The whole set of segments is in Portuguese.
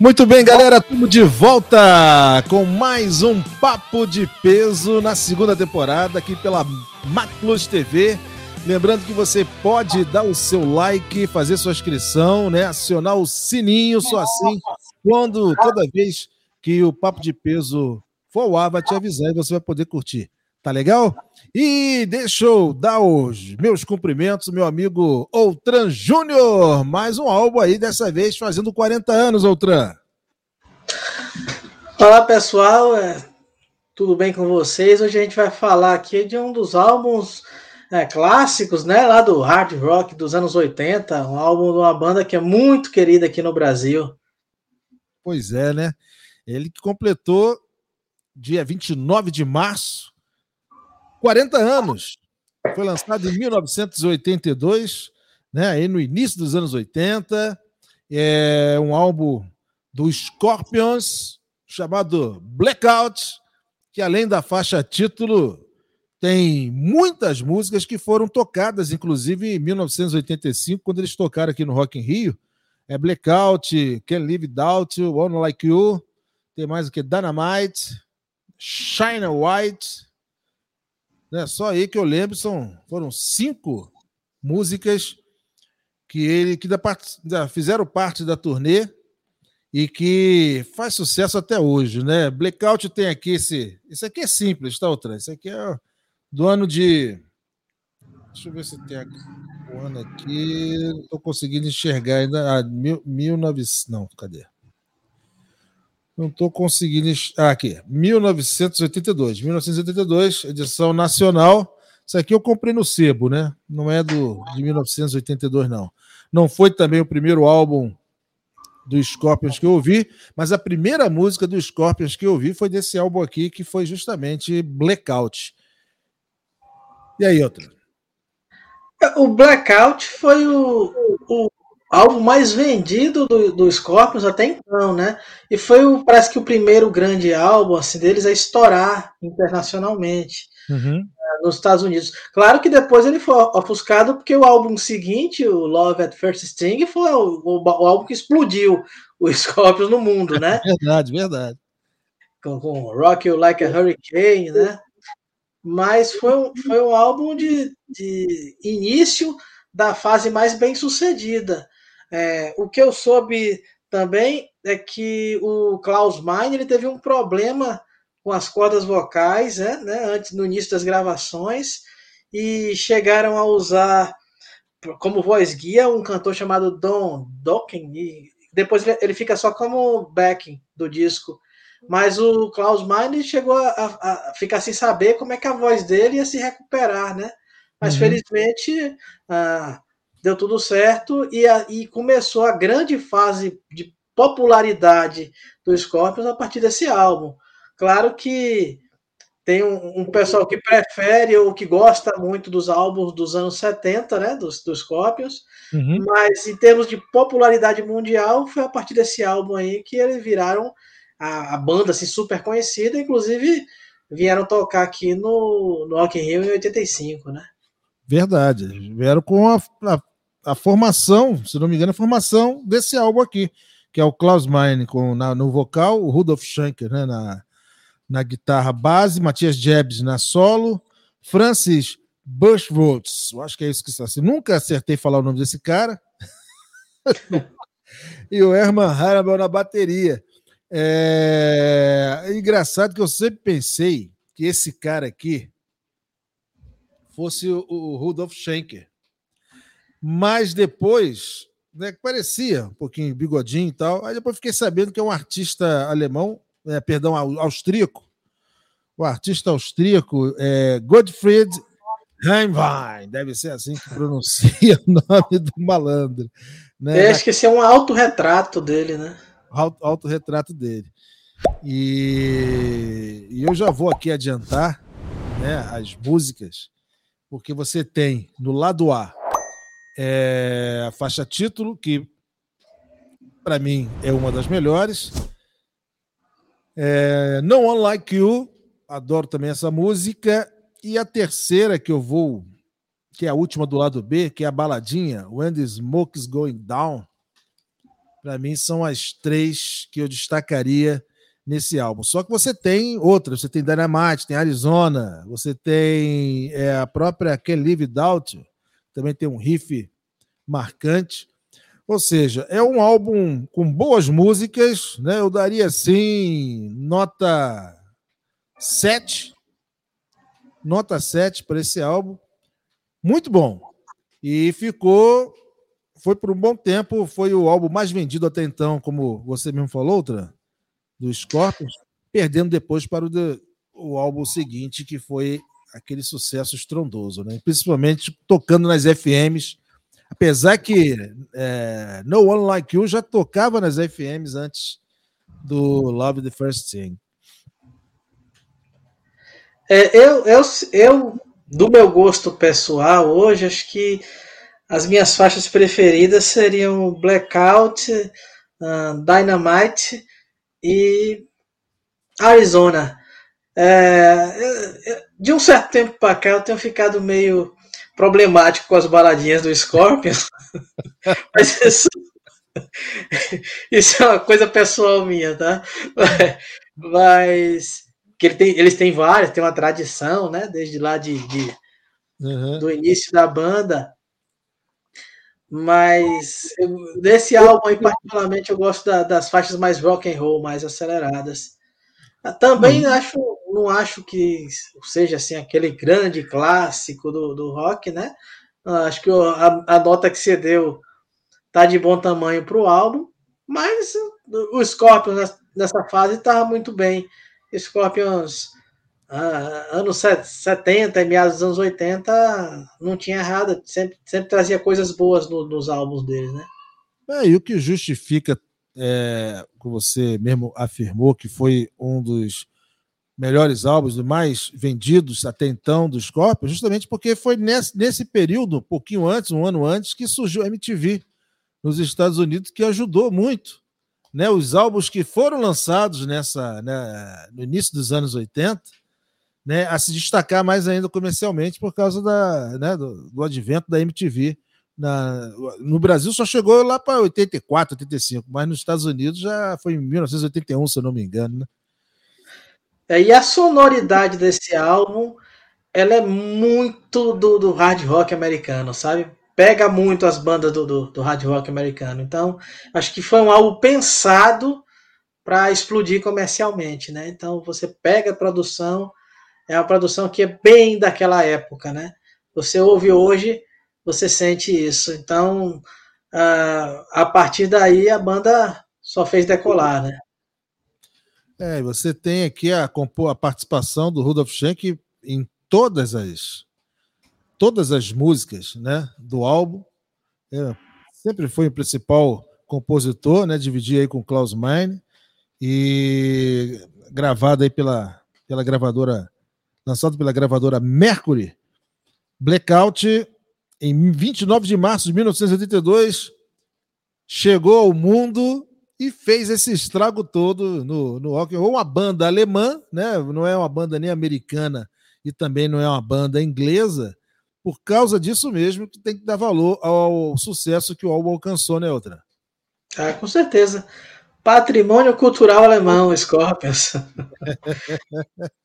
Muito bem, galera, estamos de volta com mais um Papo de Peso na segunda temporada aqui pela Maclus TV. Lembrando que você pode dar o seu like, fazer sua inscrição, né? Acionar o sininho, só assim, quando toda vez que o Papo de Peso for ao ar, vai te avisar e você vai poder curtir. Tá legal? E deixa eu dar os meus cumprimentos, meu amigo Outran Júnior. Mais um álbum aí, dessa vez fazendo 40 anos, Outran. Olá, pessoal. É, tudo bem com vocês? Hoje a gente vai falar aqui de um dos álbuns é, clássicos, né? Lá do hard rock dos anos 80. Um álbum de uma banda que é muito querida aqui no Brasil. Pois é, né? Ele que completou dia 29 de março 40 anos. Foi lançado em 1982, né, aí no início dos anos 80. É um álbum do Scorpions chamado Blackout, que além da faixa título, tem muitas músicas que foram tocadas, inclusive em 1985, quando eles tocaram aqui no Rock in Rio. É Blackout, Can't Live Without You, One Like You, tem mais o que? Dynamite, Shine White, né? Só aí que eu lembro são, foram cinco músicas que ele que da, da, fizeram parte da turnê e que faz sucesso até hoje, né? Blackout tem aqui esse, esse aqui é simples, tá outra? Esse aqui é do ano de Deixa eu ver se tem o ano aqui, não tô conseguindo enxergar ainda. Ah, mil, 1900, não, cadê? Não estou conseguindo. Ah, aqui. 1982. 1982, edição nacional. Isso aqui eu comprei no Sebo, né? Não é do de 1982, não. Não foi também o primeiro álbum do Scorpions que eu ouvi, mas a primeira música do Scorpions que eu ouvi foi desse álbum aqui, que foi justamente Blackout. E aí, outra? O Blackout foi o, o álbum mais vendido do, do Scorpions até então, né? E foi, o, parece que, o primeiro grande álbum assim, deles a estourar internacionalmente uhum. uh, nos Estados Unidos. Claro que depois ele foi ofuscado porque o álbum seguinte, o Love at First Sting, foi o, o, o álbum que explodiu o Scorpions no mundo, né? verdade, verdade. Com, com Rock You Like a Hurricane, né? Mas foi um, foi um álbum de, de início da fase mais bem sucedida. É, o que eu soube também é que o Klaus Meine ele teve um problema com as cordas vocais, né, né, antes no início das gravações, e chegaram a usar como voz guia um cantor chamado Don Dokken, e depois ele fica só como backing do disco. Mas o Klaus Meine chegou a, a, ficar sem saber como é que a voz dele ia se recuperar, né? Mas uhum. felizmente ah, deu tudo certo e, a, e começou a grande fase de popularidade do Scorpions a partir desse álbum. Claro que tem um, um, pessoal que prefere ou que gosta muito dos álbuns dos anos 70, né, dos, dos Scorpions, uhum. mas em termos de popularidade mundial, foi a partir desse álbum aí que eles viraram a, a banda assim, super conhecida, inclusive vieram tocar aqui no, no Rock in Rio em 85, né? Verdade. Vieram com a, a, a, formação, se não me engano, a formação desse álbum aqui, que é o Klaus Meine com, na, no vocal, o Rudolf Schenker né, na, na guitarra base, Matias Jebs na solo, Francis Bushwoods, eu acho que é isso que está assim. Nunca acertei falar o nome desse cara. e o Herman Harabel na bateria. É... é engraçado que eu sempre pensei que esse cara aqui fosse o, o Rudolf Schenker. Mas depois, né, parecia um pouquinho bigodinho e tal. Aí depois fiquei sabendo que é um artista alemão, é, perdão, austríaco. O artista austríaco é Gottfried Heimwein, deve ser assim que pronuncia o nome do malandro. Né? Eu acho que esse é um autorretrato dele, né? Auto, autorretrato dele. E, e eu já vou aqui adiantar né, as músicas porque você tem no lado A é, a faixa título, que para mim é uma das melhores. É, no One Like You, adoro também essa música. E a terceira que eu vou, que é a última do lado B, que é a baladinha, When the Smoke is Going Down. para mim são as três que eu destacaria nesse álbum. Só que você tem outras, você tem Dynamite, tem Arizona, você tem é, a própria Can Live Without, também tem um riff marcante. Ou seja, é um álbum com boas músicas, né? Eu daria assim nota 7. Nota 7 para esse álbum. Muito bom. E ficou foi por um bom tempo, foi o álbum mais vendido até então, como você mesmo falou, outra do Scorpions, perdendo depois para o, de, o álbum seguinte, que foi aquele sucesso estrondoso, né? principalmente tocando nas FMs, apesar que é, No One Like You já tocava nas FMs antes do Love the First Thing. É, eu, eu, eu, do meu gosto pessoal, hoje, acho que as minhas faixas preferidas seriam Blackout, uh, Dynamite e Arizona. É, de um certo tempo para cá eu tenho ficado meio problemático com as baladinhas do Scorpions, mas isso, isso, é uma coisa pessoal minha, tá? Mas que ele tem, eles têm várias, tem uma tradição, né? Desde lá de, de uhum. do início da banda. Mas eu, desse álbum aí, particularmente, eu gosto da, das faixas mais rock and roll, mais aceleradas. Ah, também uhum. acho, não acho que seja assim aquele grande clássico do, do rock, né? Ah, acho que a, a nota que você deu tá de bom tamanho para o álbum, mas o Scorpions nessa fase estava muito bem. Scorpions ah, anos 70 e meados dos anos 80 não tinha errado, sempre, sempre trazia coisas boas no, nos álbuns deles, né? É, e o que justifica, é, que você mesmo afirmou, que foi um dos melhores álbuns, dos mais vendidos até então do Scorpion, justamente porque foi nesse, nesse período, um pouquinho antes, um ano antes, que surgiu a MTV nos Estados Unidos, que ajudou muito. Né, os álbuns que foram lançados nessa, né, no início dos anos 80 né, a se destacar mais ainda comercialmente por causa da, né, do, do advento da MTV. Na, no Brasil só chegou lá para 84, 85, mas nos Estados Unidos já foi em 1981, se eu não me engano. Né? É, e a sonoridade desse álbum ela é muito do, do hard rock americano, sabe? Pega muito as bandas do, do, do hard rock americano. Então, acho que foi um álbum pensado para explodir comercialmente, né? Então, você pega a produção, é uma produção que é bem daquela época, né? Você ouve hoje, você sente isso. Então, a partir daí, a banda só fez decolar, né? É, você tem aqui a, a participação do Rudolf Schenck em todas as todas as músicas, né, do álbum. É, sempre foi o principal compositor, né, dividia aí com Klaus Meine e gravado aí pela pela gravadora lançado pela gravadora Mercury. Blackout, em 29 de março de 1982, chegou ao mundo e fez esse estrago todo no, no rock Uma banda alemã, né? não é uma banda nem americana e também não é uma banda inglesa. Por causa disso mesmo, que tem que dar valor ao sucesso que o álbum alcançou, né, outra? Ah, com certeza. Patrimônio cultural alemão, Scorpions.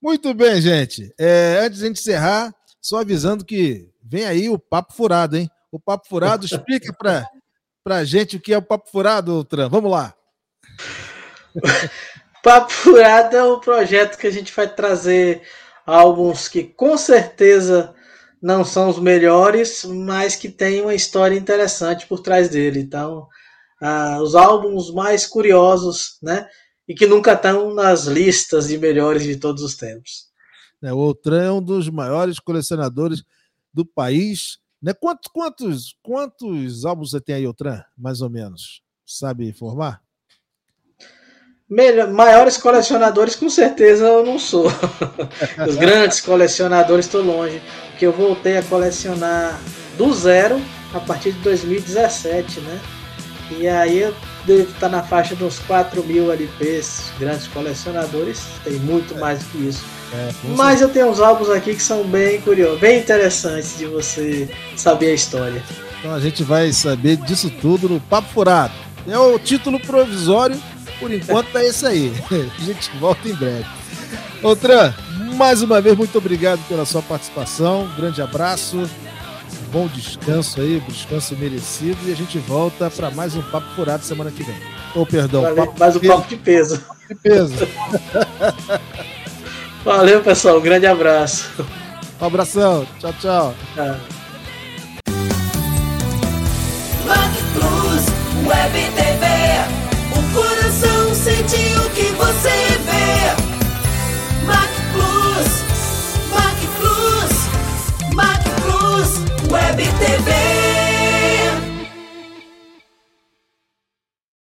Muito bem, gente. É, antes de a gente encerrar, só avisando que vem aí o Papo Furado, hein? O Papo Furado explica para a gente o que é o Papo Furado, Tran. Vamos lá. Papo Furado é um projeto que a gente vai trazer álbuns que com certeza não são os melhores, mas que tem uma história interessante por trás dele. Então, ah, os álbuns mais curiosos, né? E que nunca estão nas listas de melhores de todos os tempos. É, o Outran é um dos maiores colecionadores do país. Né? Quantos, quantos, quantos álbuns você tem aí, Outran, mais ou menos? Sabe informar? Melhor, maiores colecionadores, com certeza eu não sou. Os grandes colecionadores estou longe, porque eu voltei a colecionar do zero a partir de 2017, né? E aí eu deve estar na faixa dos 4 mil LPs, grandes colecionadores, tem muito é. mais do que isso. É, Mas eu tenho uns álbuns aqui que são bem curiosos, bem interessantes de você saber a história. Então a gente vai saber disso tudo no Papo Furado. É o título provisório, por enquanto é esse aí. A gente volta em breve. Outran, mais uma vez, muito obrigado pela sua participação. grande abraço. Bom descanso aí, descanso merecido. E a gente volta para mais um Papo Furado semana que vem. Ou, oh, perdão, Valeu, mais um papo de peso. De peso. Valeu, pessoal. Um grande abraço. Um abração. Tchau, tchau. Web